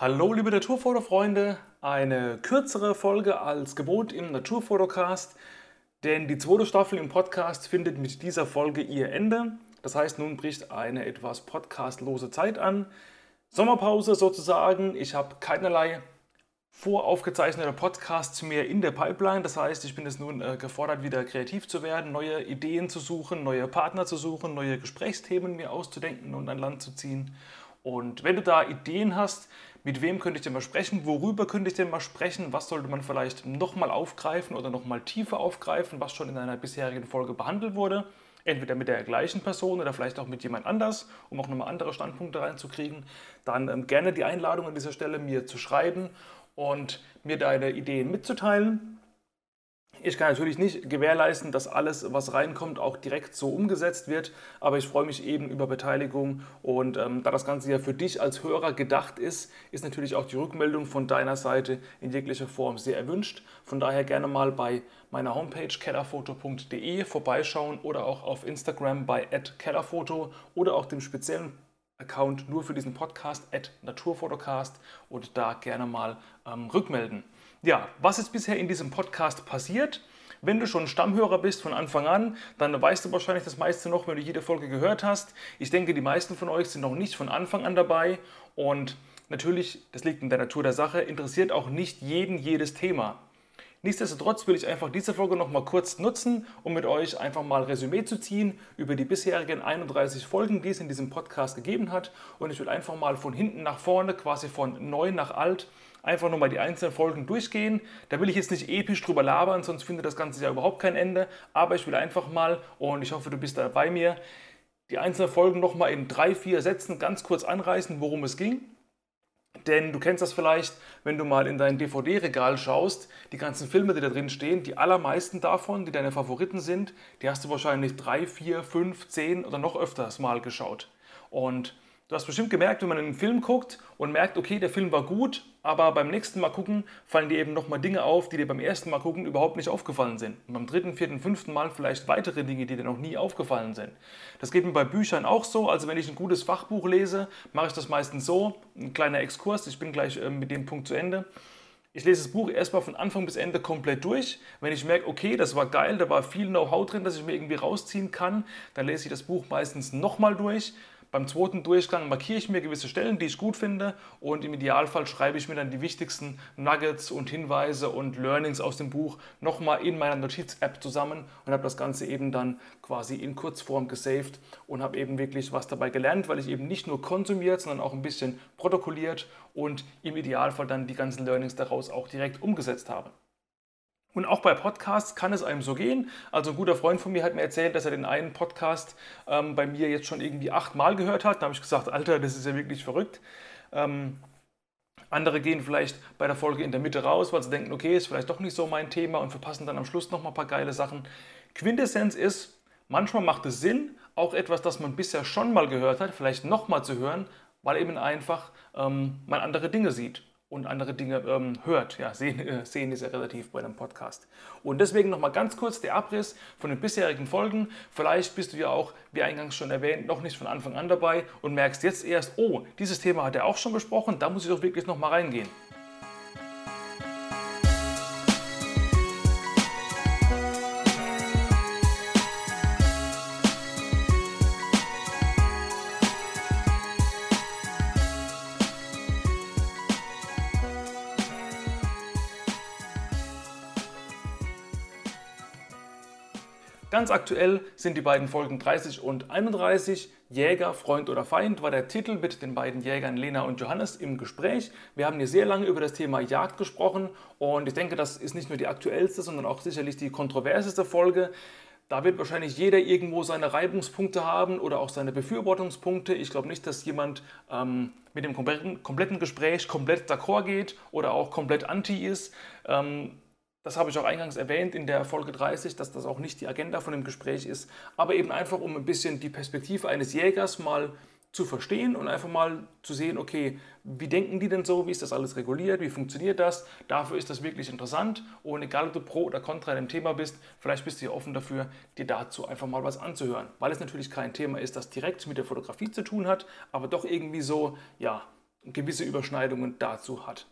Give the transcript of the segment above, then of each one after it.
Hallo liebe Naturfotofreunde, eine kürzere Folge als gewohnt im Naturfotocast, denn die zweite Staffel im Podcast findet mit dieser Folge ihr Ende. Das heißt, nun bricht eine etwas podcastlose Zeit an. Sommerpause sozusagen. Ich habe keinerlei voraufgezeichnete Podcasts mehr in der Pipeline. Das heißt, ich bin jetzt nun äh, gefordert, wieder kreativ zu werden, neue Ideen zu suchen, neue Partner zu suchen, neue Gesprächsthemen mir auszudenken und an Land zu ziehen. Und wenn du da Ideen hast, mit wem könnte ich denn mal sprechen, worüber könnte ich denn mal sprechen, was sollte man vielleicht nochmal aufgreifen oder nochmal tiefer aufgreifen, was schon in einer bisherigen Folge behandelt wurde, entweder mit der gleichen Person oder vielleicht auch mit jemand anders, um auch nochmal andere Standpunkte reinzukriegen, dann ähm, gerne die Einladung an dieser Stelle mir zu schreiben und mir deine Ideen mitzuteilen. Ich kann natürlich nicht gewährleisten, dass alles, was reinkommt, auch direkt so umgesetzt wird, aber ich freue mich eben über Beteiligung und ähm, da das Ganze ja für dich als Hörer gedacht ist, ist natürlich auch die Rückmeldung von deiner Seite in jeglicher Form sehr erwünscht. Von daher gerne mal bei meiner Homepage kellerfoto.de vorbeischauen oder auch auf Instagram bei kellerfoto oder auch dem speziellen Account nur für diesen Podcast, Naturfotocast und da gerne mal ähm, rückmelden. Ja, was ist bisher in diesem Podcast passiert? Wenn du schon Stammhörer bist von Anfang an, dann weißt du wahrscheinlich das meiste noch, wenn du jede Folge gehört hast. Ich denke, die meisten von euch sind noch nicht von Anfang an dabei und natürlich, das liegt in der Natur der Sache, interessiert auch nicht jeden jedes Thema. Nichtsdestotrotz will ich einfach diese Folge noch mal kurz nutzen, um mit euch einfach mal Resümee zu ziehen über die bisherigen 31 Folgen, die es in diesem Podcast gegeben hat. Und ich will einfach mal von hinten nach vorne, quasi von neu nach alt, einfach nochmal die einzelnen Folgen durchgehen. Da will ich jetzt nicht episch drüber labern, sonst findet das Ganze ja überhaupt kein Ende. Aber ich will einfach mal, und ich hoffe, du bist da bei mir, die einzelnen Folgen nochmal in drei, vier Sätzen ganz kurz anreißen, worum es ging. Denn du kennst das vielleicht, wenn du mal in dein DVD-Regal schaust, die ganzen Filme, die da drin stehen, die allermeisten davon, die deine Favoriten sind, die hast du wahrscheinlich drei, vier, fünf, zehn oder noch öfters mal geschaut. Und Du hast bestimmt gemerkt, wenn man einen Film guckt und merkt, okay, der Film war gut, aber beim nächsten Mal gucken fallen dir eben nochmal Dinge auf, die dir beim ersten Mal gucken überhaupt nicht aufgefallen sind. Und beim dritten, vierten, fünften Mal vielleicht weitere Dinge, die dir noch nie aufgefallen sind. Das geht mir bei Büchern auch so. Also wenn ich ein gutes Fachbuch lese, mache ich das meistens so. Ein kleiner Exkurs, ich bin gleich äh, mit dem Punkt zu Ende. Ich lese das Buch erstmal von Anfang bis Ende komplett durch. Wenn ich merke, okay, das war geil, da war viel Know-how drin, das ich mir irgendwie rausziehen kann, dann lese ich das Buch meistens nochmal durch. Beim zweiten Durchgang markiere ich mir gewisse Stellen, die ich gut finde und im Idealfall schreibe ich mir dann die wichtigsten Nuggets und Hinweise und Learnings aus dem Buch nochmal in meiner Notiz-App zusammen und habe das Ganze eben dann quasi in Kurzform gesaved und habe eben wirklich was dabei gelernt, weil ich eben nicht nur konsumiert, sondern auch ein bisschen protokolliert und im Idealfall dann die ganzen Learnings daraus auch direkt umgesetzt habe. Und auch bei Podcasts kann es einem so gehen. Also ein guter Freund von mir hat mir erzählt, dass er den einen Podcast ähm, bei mir jetzt schon irgendwie achtmal gehört hat. Da habe ich gesagt, Alter, das ist ja wirklich verrückt. Ähm, andere gehen vielleicht bei der Folge in der Mitte raus, weil sie denken, okay, ist vielleicht doch nicht so mein Thema und verpassen dann am Schluss noch mal ein paar geile Sachen. Quintessenz ist, manchmal macht es Sinn, auch etwas, das man bisher schon mal gehört hat, vielleicht nochmal zu hören, weil eben einfach ähm, man andere Dinge sieht und andere Dinge ähm, hört. Ja, sehen, äh, sehen ist ja relativ bei einem Podcast. Und deswegen nochmal ganz kurz der Abriss von den bisherigen Folgen. Vielleicht bist du ja auch, wie eingangs schon erwähnt, noch nicht von Anfang an dabei und merkst jetzt erst, oh, dieses Thema hat er auch schon besprochen, da muss ich doch wirklich nochmal reingehen. Ganz aktuell sind die beiden Folgen 30 und 31. Jäger, Freund oder Feind war der Titel mit den beiden Jägern Lena und Johannes im Gespräch. Wir haben hier sehr lange über das Thema Jagd gesprochen und ich denke, das ist nicht nur die aktuellste, sondern auch sicherlich die kontroverseste Folge. Da wird wahrscheinlich jeder irgendwo seine Reibungspunkte haben oder auch seine Befürwortungspunkte. Ich glaube nicht, dass jemand ähm, mit dem kompletten, kompletten Gespräch komplett d'accord geht oder auch komplett anti ist. Ähm, das habe ich auch eingangs erwähnt in der Folge 30, dass das auch nicht die Agenda von dem Gespräch ist, aber eben einfach, um ein bisschen die Perspektive eines Jägers mal zu verstehen und einfach mal zu sehen, okay, wie denken die denn so, wie ist das alles reguliert, wie funktioniert das? Dafür ist das wirklich interessant und egal, ob du pro oder contra dem Thema bist, vielleicht bist du ja offen dafür, dir dazu einfach mal was anzuhören, weil es natürlich kein Thema ist, das direkt mit der Fotografie zu tun hat, aber doch irgendwie so, ja, gewisse Überschneidungen dazu hat.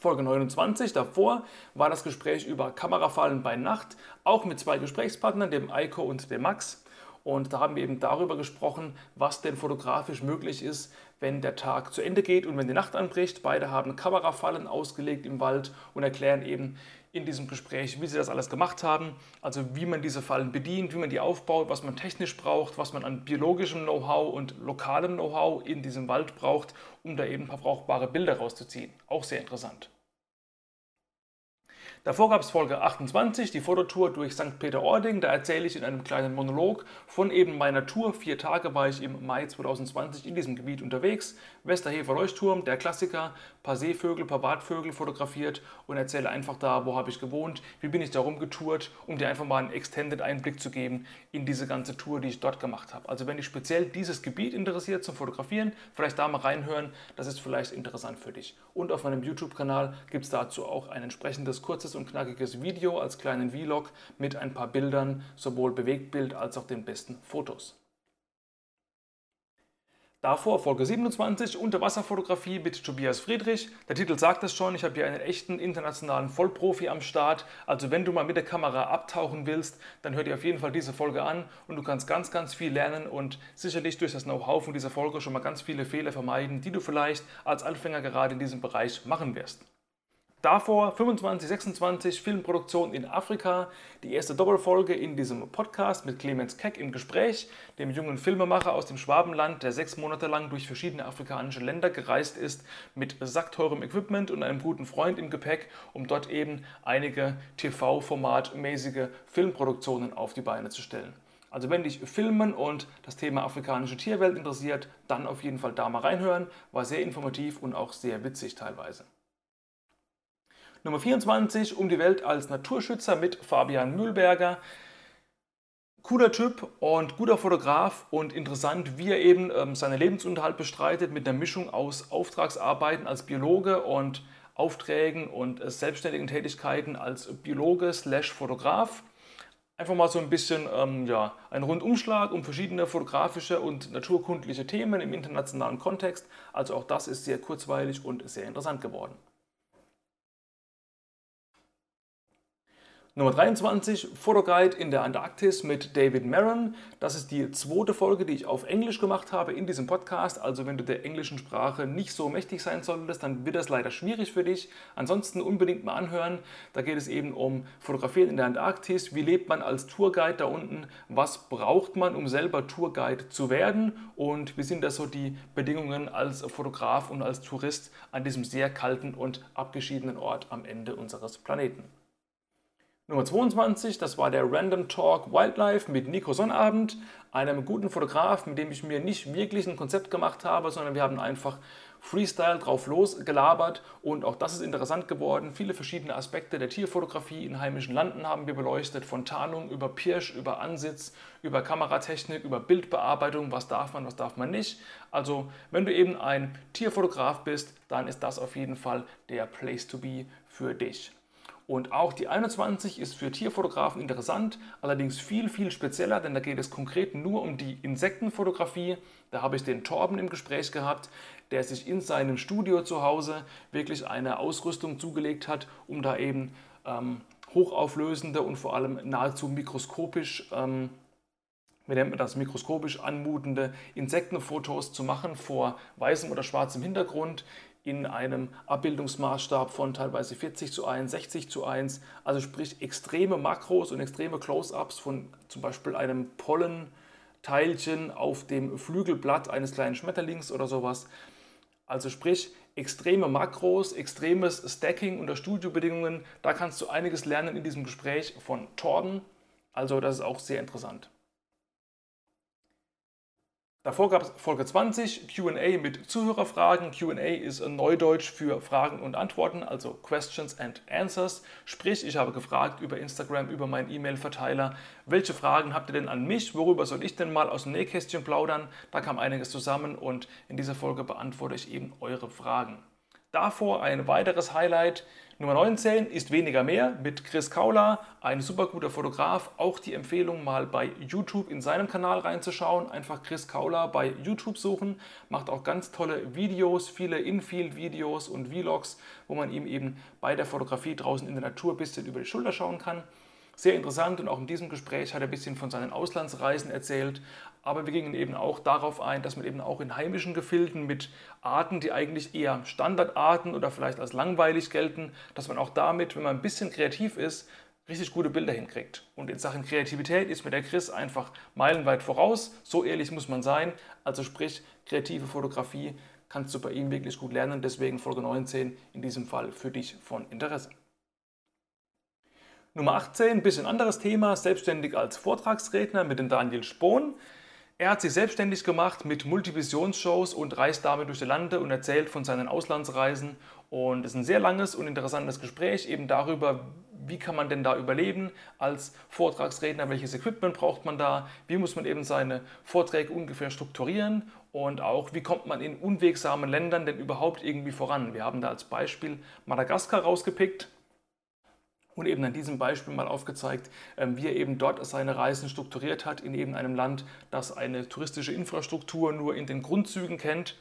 Folge 29. Davor war das Gespräch über Kamerafallen bei Nacht, auch mit zwei Gesprächspartnern, dem Eiko und dem Max. Und da haben wir eben darüber gesprochen, was denn fotografisch möglich ist, wenn der Tag zu Ende geht und wenn die Nacht anbricht. Beide haben Kamerafallen ausgelegt im Wald und erklären eben in diesem Gespräch, wie sie das alles gemacht haben. Also wie man diese Fallen bedient, wie man die aufbaut, was man technisch braucht, was man an biologischem Know-how und lokalem Know-how in diesem Wald braucht, um da eben ein paar brauchbare Bilder rauszuziehen. Auch sehr interessant. Davor gab es Folge 28, die Fototour durch St. Peter-Ording. Da erzähle ich in einem kleinen Monolog von eben meiner Tour. Vier Tage war ich im Mai 2020 in diesem Gebiet unterwegs. Westerhefer Leuchtturm, der Klassiker, paar Seevögel, paar Bartvögel fotografiert und erzähle einfach da, wo habe ich gewohnt, wie bin ich da rumgetourt, um dir einfach mal einen Extended Einblick zu geben in diese ganze Tour, die ich dort gemacht habe. Also wenn dich speziell dieses Gebiet interessiert zum Fotografieren, vielleicht da mal reinhören, das ist vielleicht interessant für dich. Und auf meinem YouTube-Kanal gibt es dazu auch ein entsprechendes kurzes und knackiges Video als kleinen Vlog mit ein paar Bildern, sowohl Bewegtbild als auch den besten Fotos. Davor Folge 27, Unterwasserfotografie mit Tobias Friedrich. Der Titel sagt es schon, ich habe hier einen echten internationalen Vollprofi am Start. Also wenn du mal mit der Kamera abtauchen willst, dann hör dir auf jeden Fall diese Folge an und du kannst ganz, ganz viel lernen und sicherlich durch das Know-how von dieser Folge schon mal ganz viele Fehler vermeiden, die du vielleicht als Anfänger gerade in diesem Bereich machen wirst. Davor 25, 26 Filmproduktion in Afrika, die erste Doppelfolge in diesem Podcast mit Clemens Keck im Gespräch, dem jungen Filmemacher aus dem Schwabenland, der sechs Monate lang durch verschiedene afrikanische Länder gereist ist, mit sackteurem Equipment und einem guten Freund im Gepäck, um dort eben einige TV-formatmäßige Filmproduktionen auf die Beine zu stellen. Also wenn dich Filmen und das Thema afrikanische Tierwelt interessiert, dann auf jeden Fall da mal reinhören. War sehr informativ und auch sehr witzig teilweise. Nummer 24, Um die Welt als Naturschützer mit Fabian Mühlberger. Cooler Typ und guter Fotograf und interessant, wie er eben ähm, seinen Lebensunterhalt bestreitet mit einer Mischung aus Auftragsarbeiten als Biologe und Aufträgen und äh, selbstständigen Tätigkeiten als Biologe slash Fotograf. Einfach mal so ein bisschen ähm, ja, ein Rundumschlag um verschiedene fotografische und naturkundliche Themen im internationalen Kontext. Also auch das ist sehr kurzweilig und sehr interessant geworden. Nummer 23, Fotoguide in der Antarktis mit David Maron. Das ist die zweite Folge, die ich auf Englisch gemacht habe in diesem Podcast. Also wenn du der englischen Sprache nicht so mächtig sein solltest, dann wird das leider schwierig für dich. Ansonsten unbedingt mal anhören. Da geht es eben um Fotografieren in der Antarktis. Wie lebt man als Tourguide da unten? Was braucht man, um selber Tourguide zu werden? Und wie sind das so die Bedingungen als Fotograf und als Tourist an diesem sehr kalten und abgeschiedenen Ort am Ende unseres Planeten? Nummer 22, das war der Random Talk Wildlife mit Nico Sonnabend, einem guten Fotograf, mit dem ich mir nicht wirklich ein Konzept gemacht habe, sondern wir haben einfach Freestyle drauf losgelabert und auch das ist interessant geworden. Viele verschiedene Aspekte der Tierfotografie in heimischen Landen haben wir beleuchtet, von Tarnung über Pirsch, über Ansitz, über Kameratechnik, über Bildbearbeitung, was darf man, was darf man nicht. Also wenn du eben ein Tierfotograf bist, dann ist das auf jeden Fall der Place to be für dich. Und auch die 21 ist für Tierfotografen interessant, allerdings viel, viel spezieller, denn da geht es konkret nur um die Insektenfotografie. Da habe ich den Torben im Gespräch gehabt, der sich in seinem Studio zu Hause wirklich eine Ausrüstung zugelegt hat, um da eben ähm, hochauflösende und vor allem nahezu mikroskopisch ähm, wie nennt man das, mikroskopisch anmutende Insektenfotos zu machen vor weißem oder schwarzem Hintergrund in einem Abbildungsmaßstab von teilweise 40 zu 1, 60 zu 1, also sprich extreme Makros und extreme Close-ups von zum Beispiel einem Pollenteilchen auf dem Flügelblatt eines kleinen Schmetterlings oder sowas. Also sprich extreme Makros, extremes Stacking unter Studiobedingungen, da kannst du einiges lernen in diesem Gespräch von Torben. Also das ist auch sehr interessant. Davor gab es Folge 20, QA mit Zuhörerfragen. QA ist Neudeutsch für Fragen und Antworten, also Questions and Answers. Sprich, ich habe gefragt über Instagram, über meinen E-Mail-Verteiler, welche Fragen habt ihr denn an mich? Worüber soll ich denn mal aus dem Nähkästchen plaudern? Da kam einiges zusammen und in dieser Folge beantworte ich eben eure Fragen. Davor ein weiteres Highlight. Nummer 19 ist weniger mehr mit Chris Kaula, ein super guter Fotograf. Auch die Empfehlung, mal bei YouTube in seinem Kanal reinzuschauen. Einfach Chris Kaula bei YouTube suchen. Macht auch ganz tolle Videos, viele Infield-Videos und Vlogs, wo man ihm eben bei der Fotografie draußen in der Natur ein bisschen über die Schulter schauen kann. Sehr interessant und auch in diesem Gespräch hat er ein bisschen von seinen Auslandsreisen erzählt, aber wir gingen eben auch darauf ein, dass man eben auch in heimischen Gefilden mit Arten, die eigentlich eher Standardarten oder vielleicht als langweilig gelten, dass man auch damit, wenn man ein bisschen kreativ ist, richtig gute Bilder hinkriegt. Und in Sachen Kreativität ist mir der Chris einfach meilenweit voraus. So ehrlich muss man sein. Also sprich, kreative Fotografie kannst du bei ihm wirklich gut lernen. Deswegen Folge 19 in diesem Fall für dich von Interesse. Nummer 18, ein bisschen anderes Thema, selbstständig als Vortragsredner mit dem Daniel Spohn. Er hat sich selbstständig gemacht mit Multivisionsshows und reist damit durch die Lande und erzählt von seinen Auslandsreisen. Und es ist ein sehr langes und interessantes Gespräch eben darüber, wie kann man denn da überleben als Vortragsredner, welches Equipment braucht man da, wie muss man eben seine Vorträge ungefähr strukturieren und auch wie kommt man in unwegsamen Ländern denn überhaupt irgendwie voran. Wir haben da als Beispiel Madagaskar rausgepickt und eben an diesem Beispiel mal aufgezeigt, ähm, wie er eben dort seine Reisen strukturiert hat in eben einem Land, das eine touristische Infrastruktur nur in den Grundzügen kennt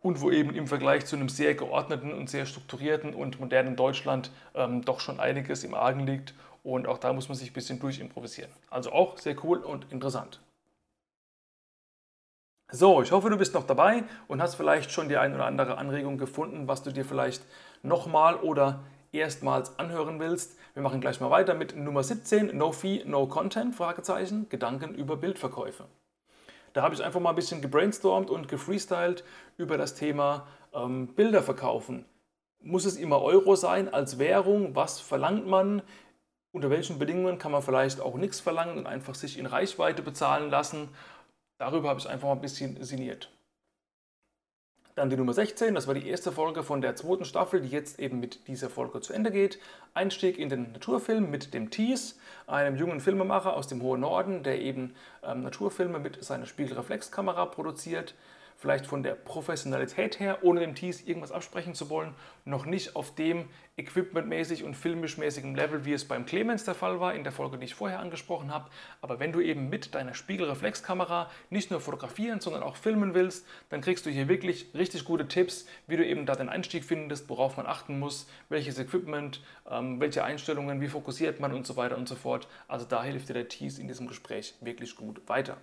und wo eben im Vergleich zu einem sehr geordneten und sehr strukturierten und modernen Deutschland ähm, doch schon einiges im Argen liegt und auch da muss man sich ein bisschen durchimprovisieren. Also auch sehr cool und interessant. So, ich hoffe, du bist noch dabei und hast vielleicht schon die ein oder andere Anregung gefunden, was du dir vielleicht nochmal oder erstmals anhören willst. Wir machen gleich mal weiter mit Nummer 17, No Fee, No Content, Fragezeichen, Gedanken über Bildverkäufe. Da habe ich einfach mal ein bisschen gebrainstormt und gefreestylt über das Thema ähm, Bilder verkaufen. Muss es immer Euro sein als Währung? Was verlangt man? Unter welchen Bedingungen kann man vielleicht auch nichts verlangen und einfach sich in Reichweite bezahlen lassen? Darüber habe ich einfach mal ein bisschen sinniert. Dann die Nummer 16, das war die erste Folge von der zweiten Staffel, die jetzt eben mit dieser Folge zu Ende geht. Einstieg in den Naturfilm mit dem Tease, einem jungen Filmemacher aus dem hohen Norden, der eben ähm, Naturfilme mit seiner Spiegelreflexkamera produziert vielleicht von der Professionalität her, ohne dem Tees irgendwas absprechen zu wollen, noch nicht auf dem equipmentmäßig und filmischmäßigen Level, wie es beim Clemens der Fall war, in der Folge, die ich vorher angesprochen habe. Aber wenn du eben mit deiner Spiegelreflexkamera nicht nur fotografieren, sondern auch filmen willst, dann kriegst du hier wirklich richtig gute Tipps, wie du eben da den Einstieg findest, worauf man achten muss, welches Equipment, ähm, welche Einstellungen, wie fokussiert man und so weiter und so fort. Also da hilft dir der Tees in diesem Gespräch wirklich gut weiter.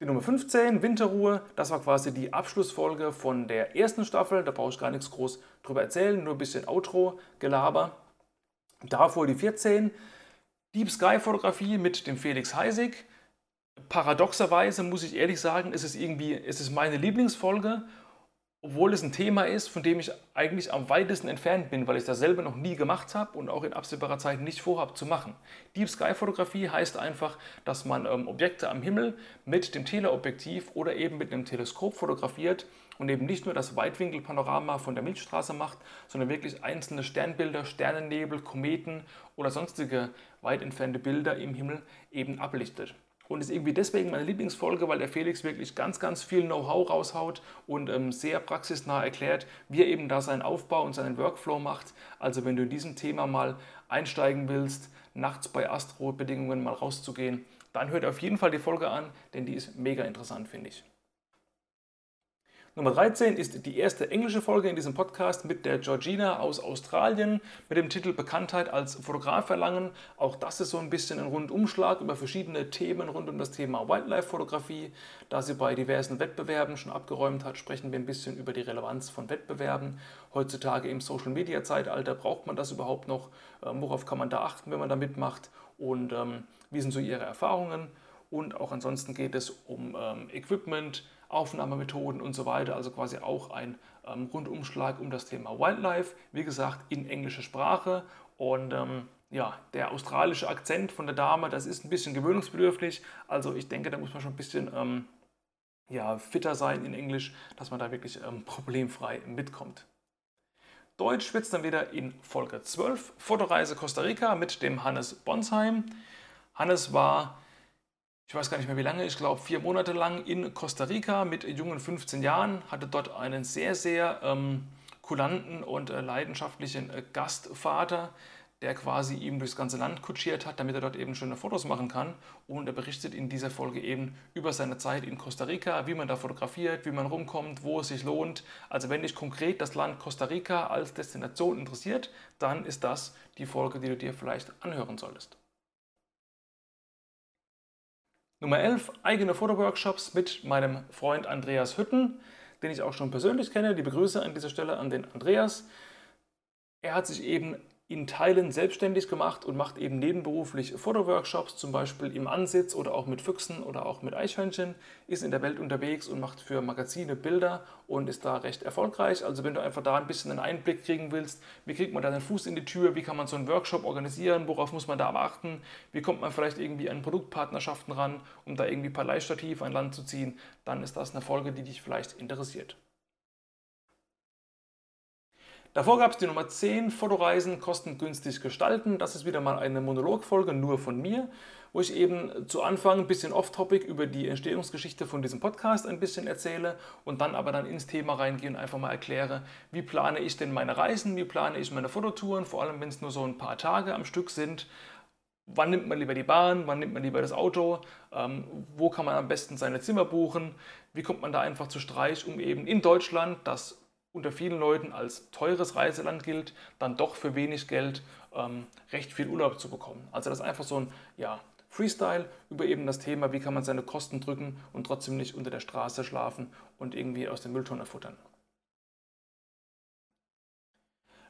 Die Nummer 15, Winterruhe, das war quasi die Abschlussfolge von der ersten Staffel. Da brauche ich gar nichts groß drüber erzählen, nur ein bisschen Outro, Gelaber. Davor die 14, Deep Sky Fotografie mit dem Felix Heisig. Paradoxerweise muss ich ehrlich sagen, es ist es ist meine Lieblingsfolge obwohl es ein Thema ist, von dem ich eigentlich am weitesten entfernt bin, weil ich das selber noch nie gemacht habe und auch in absehbarer Zeit nicht vorhabe zu machen. Deep Sky Fotografie heißt einfach, dass man ähm, Objekte am Himmel mit dem Teleobjektiv oder eben mit einem Teleskop fotografiert und eben nicht nur das Weitwinkelpanorama von der Milchstraße macht, sondern wirklich einzelne Sternbilder, Sternennebel, Kometen oder sonstige weit entfernte Bilder im Himmel eben ablichtet und ist irgendwie deswegen meine Lieblingsfolge, weil der Felix wirklich ganz, ganz viel Know-how raushaut und ähm, sehr praxisnah erklärt, wie er eben da seinen Aufbau und seinen Workflow macht. Also wenn du in diesem Thema mal einsteigen willst, nachts bei Astro-Bedingungen mal rauszugehen, dann hört auf jeden Fall die Folge an, denn die ist mega interessant, finde ich. Nummer 13 ist die erste englische Folge in diesem Podcast mit der Georgina aus Australien mit dem Titel Bekanntheit als Fotograf erlangen. Auch das ist so ein bisschen ein Rundumschlag über verschiedene Themen rund um das Thema Wildlife-Fotografie. Da sie bei diversen Wettbewerben schon abgeräumt hat, sprechen wir ein bisschen über die Relevanz von Wettbewerben. Heutzutage im Social-Media-Zeitalter braucht man das überhaupt noch? Ähm, worauf kann man da achten, wenn man da mitmacht? Und ähm, wie sind so ihre Erfahrungen? Und auch ansonsten geht es um ähm, Equipment, Aufnahmemethoden und so weiter. Also quasi auch ein ähm, Rundumschlag um das Thema Wildlife. Wie gesagt, in englischer Sprache. Und ähm, ja, der australische Akzent von der Dame, das ist ein bisschen gewöhnungsbedürftig. Also ich denke, da muss man schon ein bisschen ähm, ja, fitter sein in Englisch, dass man da wirklich ähm, problemfrei mitkommt. Deutsch wird es dann wieder in Folge 12, Fotoreise Costa Rica mit dem Hannes Bonsheim. Hannes war ich weiß gar nicht mehr wie lange, ich glaube vier Monate lang in Costa Rica mit jungen 15 Jahren, hatte dort einen sehr, sehr ähm, kulanten und äh, leidenschaftlichen äh, Gastvater, der quasi ihm durchs ganze Land kutschiert hat, damit er dort eben schöne Fotos machen kann. Und er berichtet in dieser Folge eben über seine Zeit in Costa Rica, wie man da fotografiert, wie man rumkommt, wo es sich lohnt. Also wenn dich konkret das Land Costa Rica als Destination interessiert, dann ist das die Folge, die du dir vielleicht anhören solltest. Nummer 11, eigene Fotoworkshops mit meinem Freund Andreas Hütten, den ich auch schon persönlich kenne. Die Begrüße an dieser Stelle an den Andreas. Er hat sich eben in Teilen selbstständig gemacht und macht eben nebenberuflich Fotoworkshops, zum Beispiel im Ansitz oder auch mit Füchsen oder auch mit Eichhörnchen, ist in der Welt unterwegs und macht für Magazine Bilder und ist da recht erfolgreich. Also wenn du einfach da ein bisschen einen Einblick kriegen willst, wie kriegt man da den Fuß in die Tür, wie kann man so einen Workshop organisieren, worauf muss man da achten, wie kommt man vielleicht irgendwie an Produktpartnerschaften ran, um da irgendwie ein paar Leihstativ an Land zu ziehen, dann ist das eine Folge, die dich vielleicht interessiert. Davor gab es die Nummer 10, Fotoreisen kostengünstig gestalten. Das ist wieder mal eine Monologfolge nur von mir, wo ich eben zu Anfang ein bisschen off-topic über die Entstehungsgeschichte von diesem Podcast ein bisschen erzähle und dann aber dann ins Thema reingehe und einfach mal erkläre, wie plane ich denn meine Reisen, wie plane ich meine Fototouren, vor allem wenn es nur so ein paar Tage am Stück sind. Wann nimmt man lieber die Bahn, wann nimmt man lieber das Auto, ähm, wo kann man am besten seine Zimmer buchen, wie kommt man da einfach zu Streich, um eben in Deutschland das unter vielen Leuten als teures Reiseland gilt, dann doch für wenig Geld ähm, recht viel Urlaub zu bekommen. Also das ist einfach so ein ja, Freestyle über eben das Thema, wie kann man seine Kosten drücken und trotzdem nicht unter der Straße schlafen und irgendwie aus der Mülltonne futtern.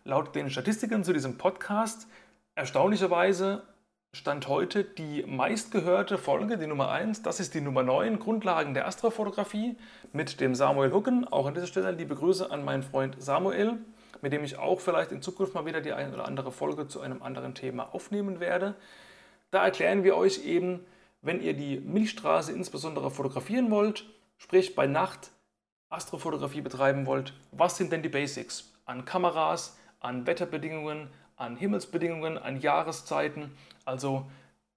Laut den Statistiken zu diesem Podcast erstaunlicherweise Stand heute die meistgehörte Folge, die Nummer 1. Das ist die Nummer 9, Grundlagen der Astrofotografie mit dem Samuel Hucken. Auch an dieser Stelle liebe Grüße an meinen Freund Samuel, mit dem ich auch vielleicht in Zukunft mal wieder die eine oder andere Folge zu einem anderen Thema aufnehmen werde. Da erklären wir euch eben, wenn ihr die Milchstraße insbesondere fotografieren wollt, sprich bei Nacht Astrofotografie betreiben wollt, was sind denn die Basics an Kameras, an Wetterbedingungen, an Himmelsbedingungen, an Jahreszeiten. Also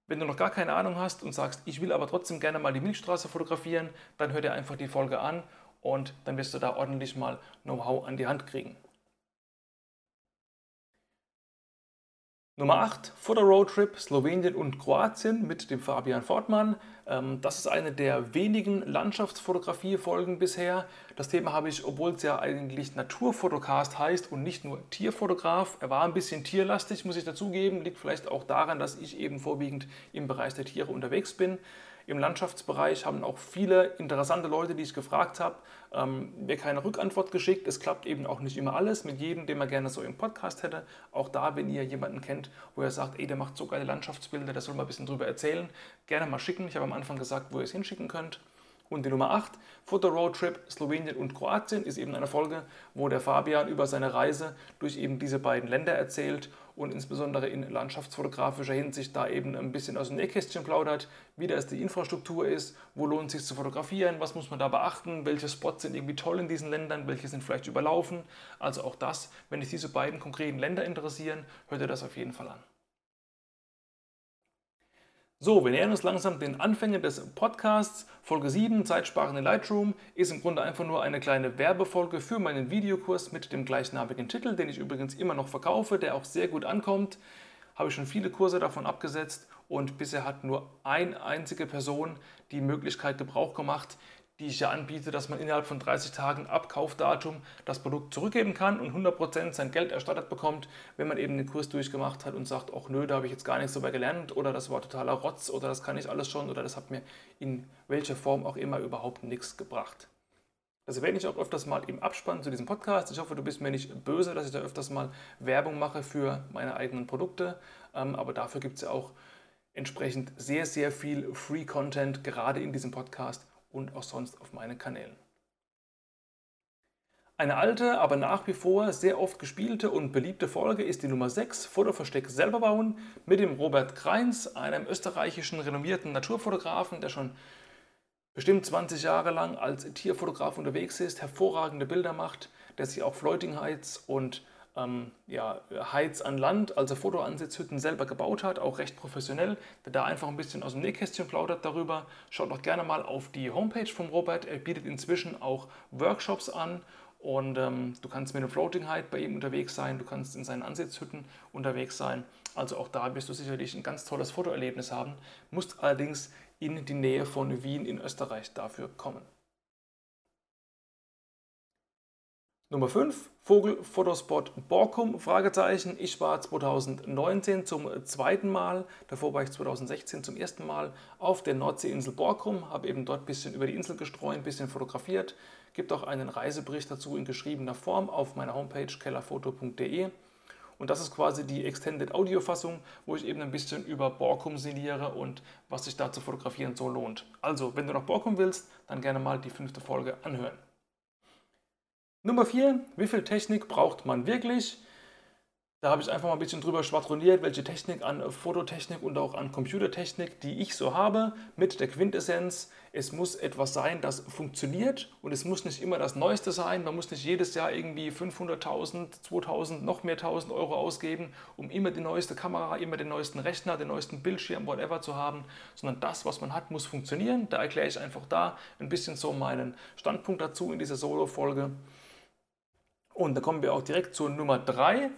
wenn du noch gar keine Ahnung hast und sagst, ich will aber trotzdem gerne mal die Milchstraße fotografieren, dann hör dir einfach die Folge an und dann wirst du da ordentlich mal Know-how an die Hand kriegen. Nummer 8, Foto-Roadtrip Slowenien und Kroatien mit dem Fabian Fortmann. Ähm, das ist eine der wenigen Landschaftsfotografie-Folgen bisher. Das Thema habe ich, obwohl es ja eigentlich Naturfotocast heißt und nicht nur Tierfotograf. Er war ein bisschen tierlastig, muss ich dazugeben. Liegt vielleicht auch daran, dass ich eben vorwiegend im Bereich der Tiere unterwegs bin. Im Landschaftsbereich haben auch viele interessante Leute, die ich gefragt habe, ähm, mir keine Rückantwort geschickt. Es klappt eben auch nicht immer alles mit jedem, den man gerne so im Podcast hätte. Auch da, wenn ihr jemanden kennt, wo ihr sagt, ey, der macht so geile Landschaftsbilder, der soll mal ein bisschen drüber erzählen, gerne mal schicken. Ich habe am Anfang gesagt, wo ihr es hinschicken könnt. Und die Nummer 8, Foto Road Trip Slowenien und Kroatien, ist eben eine Folge, wo der Fabian über seine Reise durch eben diese beiden Länder erzählt und insbesondere in landschaftsfotografischer Hinsicht da eben ein bisschen aus dem Nähkästchen plaudert, wie das die Infrastruktur ist, wo lohnt es sich zu fotografieren, was muss man da beachten, welche Spots sind irgendwie toll in diesen Ländern, welche sind vielleicht überlaufen. Also auch das, wenn dich diese beiden konkreten Länder interessieren, hört ihr das auf jeden Fall an. So, wir nähern uns langsam den Anfängen des Podcasts. Folge 7, Zeitsparen in Lightroom, ist im Grunde einfach nur eine kleine Werbefolge für meinen Videokurs mit dem gleichnamigen Titel, den ich übrigens immer noch verkaufe, der auch sehr gut ankommt. Habe ich schon viele Kurse davon abgesetzt und bisher hat nur eine einzige Person die Möglichkeit Gebrauch gemacht, die ich ja anbiete, dass man innerhalb von 30 Tagen ab Kaufdatum das Produkt zurückgeben kann und 100% sein Geld erstattet bekommt, wenn man eben den Kurs durchgemacht hat und sagt, ach nö, da habe ich jetzt gar nichts darüber gelernt oder das war totaler Rotz oder das kann ich alles schon oder das hat mir in welcher Form auch immer überhaupt nichts gebracht. Das erwähne ich auch öfters mal im Abspann zu diesem Podcast. Ich hoffe, du bist mir nicht böse, dass ich da öfters mal Werbung mache für meine eigenen Produkte, ähm, aber dafür gibt es ja auch entsprechend sehr, sehr viel Free Content, gerade in diesem Podcast und auch sonst auf meinen Kanälen. Eine alte, aber nach wie vor sehr oft gespielte und beliebte Folge ist die Nummer 6, Fotoversteck selber bauen, mit dem Robert Kreins, einem österreichischen renommierten Naturfotografen, der schon bestimmt 20 Jahre lang als Tierfotograf unterwegs ist, hervorragende Bilder macht, der sich auf Fleutingheiz und ähm, ja, Heiz an Land, also Fotoansitzhütten selber gebaut hat, auch recht professionell, der da einfach ein bisschen aus dem Nähkästchen plaudert darüber. Schaut doch gerne mal auf die Homepage vom Robert. Er bietet inzwischen auch Workshops an und ähm, du kannst mit dem Floating Height bei ihm unterwegs sein, du kannst in seinen Ansitzhütten unterwegs sein. Also auch da wirst du sicherlich ein ganz tolles Fotoerlebnis haben, musst allerdings in die Nähe von Wien in Österreich dafür kommen. Nummer 5, Vogelfotospot Borkum, Fragezeichen. Ich war 2019 zum zweiten Mal, davor war ich 2016 zum ersten Mal auf der Nordseeinsel Borkum, habe eben dort ein bisschen über die Insel gestreut, ein bisschen fotografiert. Gibt auch einen Reisebericht dazu in geschriebener Form auf meiner Homepage kellerfoto.de. Und das ist quasi die Extended Audio Fassung, wo ich eben ein bisschen über Borkum sinniere und was sich da zu fotografieren so lohnt. Also, wenn du nach Borkum willst, dann gerne mal die fünfte Folge anhören. Nummer 4, wie viel Technik braucht man wirklich? Da habe ich einfach mal ein bisschen drüber schwadroniert, welche Technik an Fototechnik und auch an Computertechnik, die ich so habe, mit der Quintessenz. Es muss etwas sein, das funktioniert und es muss nicht immer das Neueste sein. Man muss nicht jedes Jahr irgendwie 500.000, 2.000, noch mehr 1.000 Euro ausgeben, um immer die neueste Kamera, immer den neuesten Rechner, den neuesten Bildschirm, whatever zu haben, sondern das, was man hat, muss funktionieren. Da erkläre ich einfach da ein bisschen so meinen Standpunkt dazu in dieser Solo-Folge. Und da kommen wir auch direkt zur Nummer 3.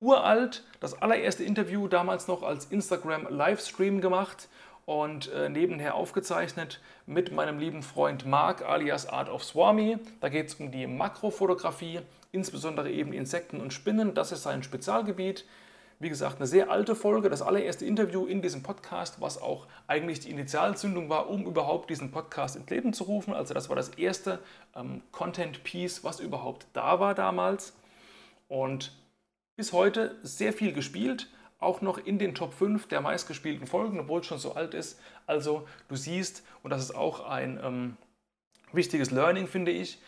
Uralt, das allererste Interview damals noch als Instagram Livestream gemacht und äh, nebenher aufgezeichnet mit meinem lieben Freund Mark alias Art of Swami. Da geht es um die Makrofotografie, insbesondere eben Insekten und Spinnen. Das ist sein Spezialgebiet. Wie gesagt, eine sehr alte Folge, das allererste Interview in diesem Podcast, was auch eigentlich die Initialzündung war, um überhaupt diesen Podcast ins Leben zu rufen. Also das war das erste ähm, Content-Piece, was überhaupt da war damals. Und bis heute sehr viel gespielt, auch noch in den Top 5 der meistgespielten Folgen, obwohl es schon so alt ist. Also du siehst, und das ist auch ein ähm, wichtiges Learning, finde ich,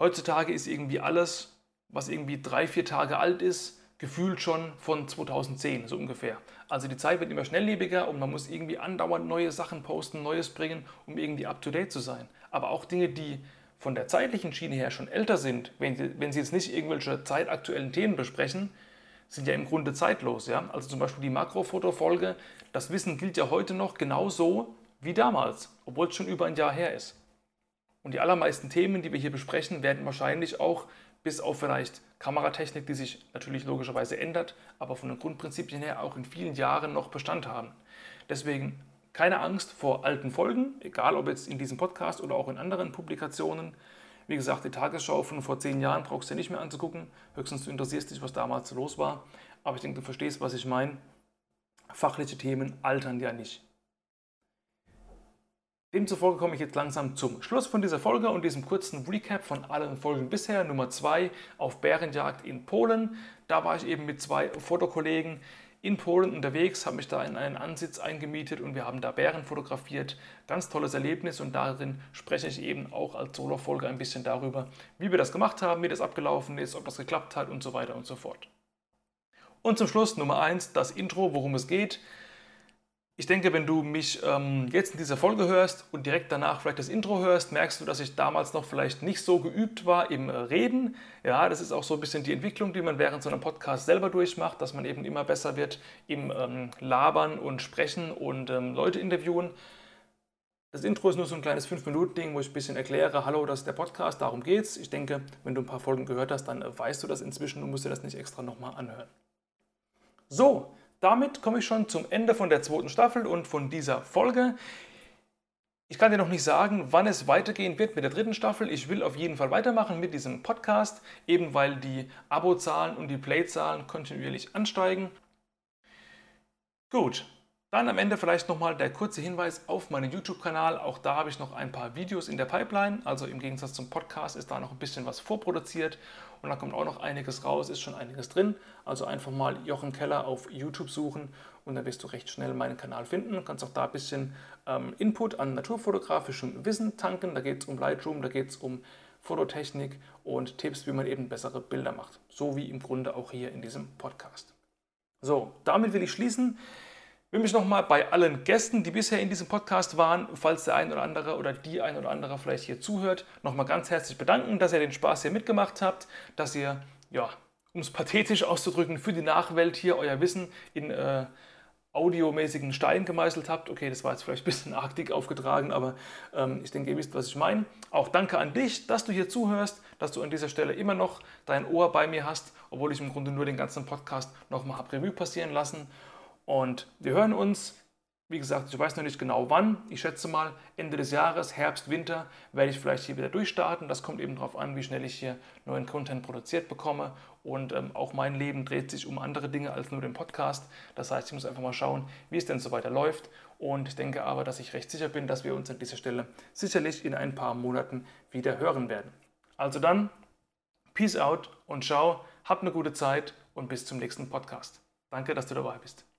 heutzutage ist irgendwie alles, was irgendwie drei, vier Tage alt ist, gefühlt schon von 2010, so ungefähr. Also die Zeit wird immer schnelllebiger und man muss irgendwie andauernd neue Sachen posten, Neues bringen, um irgendwie up-to-date zu sein. Aber auch Dinge, die von der zeitlichen Schiene her schon älter sind, wenn Sie, wenn Sie jetzt nicht irgendwelche zeitaktuellen Themen besprechen, sind ja im Grunde zeitlos. Ja? Also zum Beispiel die Makrofotofolge, das Wissen gilt ja heute noch genauso wie damals, obwohl es schon über ein Jahr her ist. Und die allermeisten Themen, die wir hier besprechen, werden wahrscheinlich auch bis auf vielleicht Kameratechnik, die sich natürlich logischerweise ändert, aber von den Grundprinzipien her auch in vielen Jahren noch Bestand haben. Deswegen keine Angst vor alten Folgen, egal ob jetzt in diesem Podcast oder auch in anderen Publikationen. Wie gesagt, die Tagesschau von vor zehn Jahren brauchst du nicht mehr anzugucken. Höchstens du interessierst dich, was damals los war. Aber ich denke, du verstehst, was ich meine. Fachliche Themen altern ja nicht. Demzufolge komme ich jetzt langsam zum Schluss von dieser Folge und diesem kurzen Recap von allen Folgen bisher. Nummer 2 auf Bärenjagd in Polen. Da war ich eben mit zwei Fotokollegen in Polen unterwegs, habe mich da in einen Ansitz eingemietet und wir haben da Bären fotografiert. Ganz tolles Erlebnis und darin spreche ich eben auch als Solo-Folge ein bisschen darüber, wie wir das gemacht haben, wie das abgelaufen ist, ob das geklappt hat und so weiter und so fort. Und zum Schluss Nummer 1, das Intro, worum es geht. Ich denke, wenn du mich ähm, jetzt in dieser Folge hörst und direkt danach vielleicht das Intro hörst, merkst du, dass ich damals noch vielleicht nicht so geübt war im äh, Reden. Ja, das ist auch so ein bisschen die Entwicklung, die man während so einem Podcast selber durchmacht, dass man eben immer besser wird im ähm, Labern und Sprechen und ähm, Leute interviewen. Das Intro ist nur so ein kleines 5-Minuten-Ding, wo ich ein bisschen erkläre, hallo, das ist der Podcast, darum geht's. Ich denke, wenn du ein paar Folgen gehört hast, dann äh, weißt du das inzwischen und musst dir das nicht extra nochmal anhören. So, damit komme ich schon zum Ende von der zweiten Staffel und von dieser Folge. Ich kann dir noch nicht sagen, wann es weitergehen wird mit der dritten Staffel. Ich will auf jeden Fall weitermachen mit diesem Podcast, eben weil die Abozahlen und die Playzahlen kontinuierlich ansteigen. Gut, dann am Ende vielleicht nochmal der kurze Hinweis auf meinen YouTube-Kanal. Auch da habe ich noch ein paar Videos in der Pipeline. Also im Gegensatz zum Podcast ist da noch ein bisschen was vorproduziert. Und da kommt auch noch einiges raus, ist schon einiges drin. Also einfach mal Jochen Keller auf YouTube suchen und dann wirst du recht schnell meinen Kanal finden. Du kannst auch da ein bisschen ähm, Input an naturfotografischem Wissen tanken. Da geht es um Lightroom, da geht es um Fototechnik und Tipps, wie man eben bessere Bilder macht. So wie im Grunde auch hier in diesem Podcast. So, damit will ich schließen. Ich will mich nochmal bei allen Gästen, die bisher in diesem Podcast waren, falls der ein oder andere oder die ein oder andere vielleicht hier zuhört, nochmal ganz herzlich bedanken, dass ihr den Spaß hier mitgemacht habt, dass ihr ja, um es pathetisch auszudrücken, für die Nachwelt hier euer Wissen in äh, audiomäßigen Stein gemeißelt habt. Okay, das war jetzt vielleicht ein bisschen arg dick aufgetragen, aber ähm, ich denke, ihr wisst, was ich meine. Auch danke an dich, dass du hier zuhörst, dass du an dieser Stelle immer noch dein Ohr bei mir hast, obwohl ich im Grunde nur den ganzen Podcast nochmal habe Revue passieren lassen. Und wir hören uns wie gesagt, ich weiß noch nicht genau wann. Ich schätze mal Ende des Jahres, Herbst, Winter, werde ich vielleicht hier wieder durchstarten. Das kommt eben darauf an, wie schnell ich hier neuen Content produziert bekomme. Und ähm, auch mein Leben dreht sich um andere Dinge als nur den Podcast. Das heißt, ich muss einfach mal schauen, wie es denn so weiter läuft. Und ich denke aber, dass ich recht sicher bin, dass wir uns an dieser Stelle sicherlich in ein paar Monaten wieder hören werden. Also dann, Peace out und ciao, habt eine gute Zeit und bis zum nächsten Podcast. Danke, dass du dabei bist.